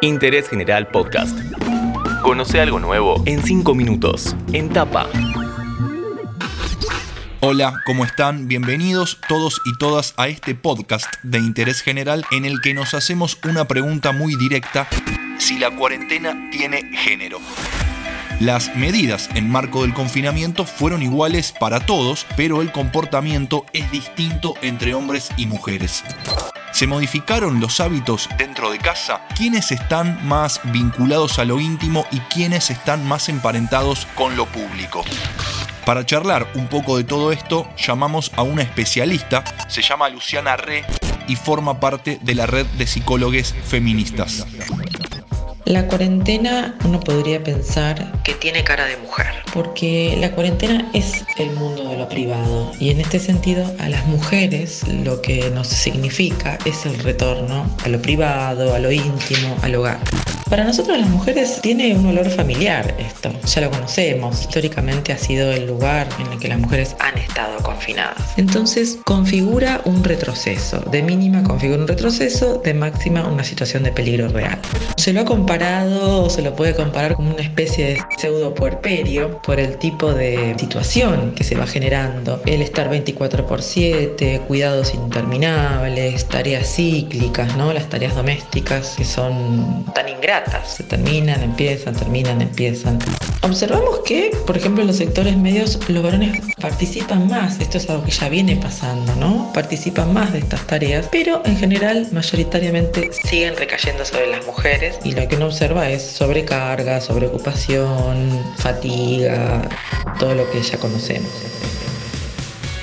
Interés General Podcast. Conoce algo nuevo en 5 minutos, en tapa. Hola, ¿cómo están? Bienvenidos todos y todas a este podcast de interés general en el que nos hacemos una pregunta muy directa, si la cuarentena tiene género. Las medidas en marco del confinamiento fueron iguales para todos, pero el comportamiento es distinto entre hombres y mujeres. ¿Se modificaron los hábitos dentro de casa? ¿Quiénes están más vinculados a lo íntimo y quiénes están más emparentados con lo público? Para charlar un poco de todo esto, llamamos a una especialista, se llama Luciana Re y forma parte de la red de psicólogos feministas. La cuarentena uno podría pensar que tiene cara de mujer, porque la cuarentena es el mundo de lo privado y en este sentido a las mujeres lo que nos significa es el retorno a lo privado, a lo íntimo, al hogar. Para nosotros las mujeres tiene un olor familiar esto, ya lo conocemos, históricamente ha sido el lugar en el que las mujeres han estado confinadas. Entonces configura un retroceso, de mínima configura un retroceso, de máxima una situación de peligro real. Se lo ha comparado o se lo puede comparar como una especie de pseudo puerperio por el tipo de situación que se va generando. El estar 24 por 7, cuidados interminables, tareas cíclicas, ¿no? Las tareas domésticas que son tan ingratas se terminan, empiezan, terminan, empiezan. Observamos que, por ejemplo, en los sectores medios los varones participan más, esto es algo que ya viene pasando, ¿no? Participan más de estas tareas, pero en general mayoritariamente siguen recayendo sobre las mujeres y lo que uno observa es sobrecarga, sobreocupación, fatiga, todo lo que ya conocemos.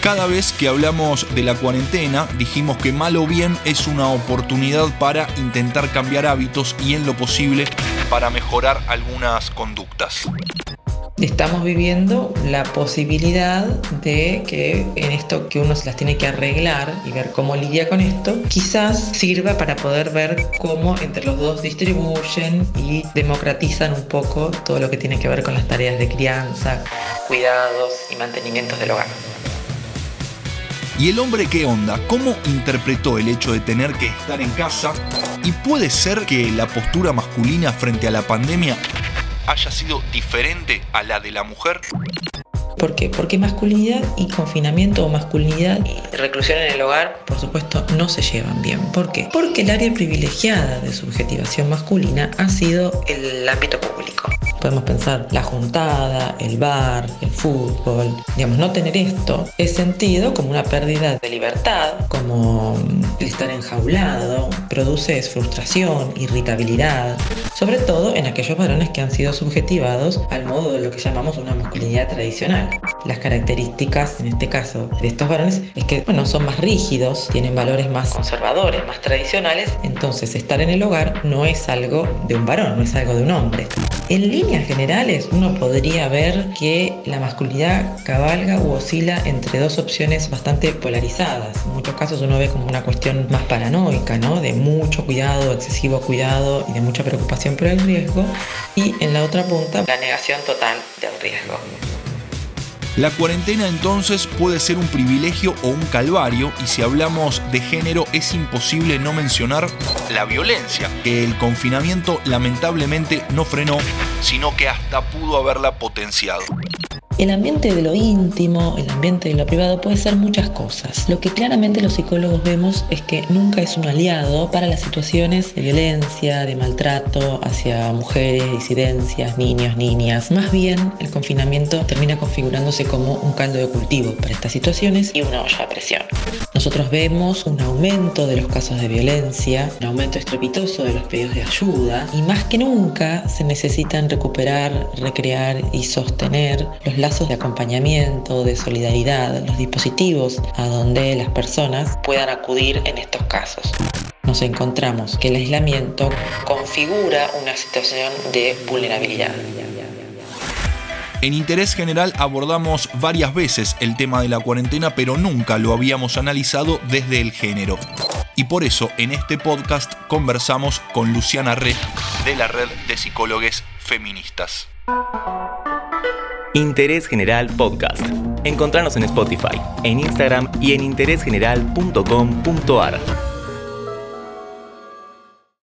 Cada vez que hablamos de la cuarentena, dijimos que mal o bien es una oportunidad para intentar cambiar hábitos y en lo posible para mejorar algunas conductas estamos viviendo la posibilidad de que en esto que uno se las tiene que arreglar y ver cómo lidia con esto, quizás sirva para poder ver cómo entre los dos distribuyen y democratizan un poco todo lo que tiene que ver con las tareas de crianza, cuidados y mantenimientos del hogar. ¿Y el hombre qué onda? ¿Cómo interpretó el hecho de tener que estar en casa? ¿Y puede ser que la postura masculina frente a la pandemia haya sido diferente a la de la mujer? ¿Por qué? Porque masculinidad y confinamiento o masculinidad y reclusión en el hogar, por supuesto, no se llevan bien. ¿Por qué? Porque el área privilegiada de subjetivación masculina ha sido el ámbito público podemos pensar la juntada, el bar, el fútbol. Digamos, no tener esto es sentido como una pérdida de libertad, como estar enjaulado, produce frustración, irritabilidad, sobre todo en aquellos varones que han sido subjetivados al modo de lo que llamamos una masculinidad tradicional. Las características, en este caso, de estos varones es que, bueno, son más rígidos, tienen valores más conservadores, más tradicionales, entonces estar en el hogar no es algo de un varón, no es algo de un hombre. En líneas generales, uno podría ver que la masculinidad cabalga u oscila entre dos opciones bastante polarizadas. En muchos casos uno ve como una cuestión más paranoica, ¿no? De mucho cuidado, excesivo cuidado y de mucha preocupación por el riesgo. Y en la otra punta, la negación total del riesgo. La cuarentena entonces puede ser un privilegio o un calvario y si hablamos de género es imposible no mencionar la violencia, que el confinamiento lamentablemente no frenó, sino que hasta pudo haberla potenciado. El ambiente de lo íntimo, el ambiente de lo privado puede ser muchas cosas. Lo que claramente los psicólogos vemos es que nunca es un aliado para las situaciones de violencia, de maltrato hacia mujeres, disidencias, niños, niñas. Más bien, el confinamiento termina configurándose como un caldo de cultivo para estas situaciones y una olla a presión. Nosotros vemos un aumento de los casos de violencia, un aumento estrepitoso de los pedidos de ayuda y más que nunca se necesitan recuperar, recrear y sostener los lazos de acompañamiento, de solidaridad, los dispositivos a donde las personas puedan acudir en estos casos. Nos encontramos que el aislamiento configura una situación de vulnerabilidad. En Interés General abordamos varias veces el tema de la cuarentena, pero nunca lo habíamos analizado desde el género. Y por eso en este podcast conversamos con Luciana Re de la Red de Psicólogos Feministas. Interés General Podcast. Encontrarnos en Spotify, en Instagram y en interésgeneral.com.ar.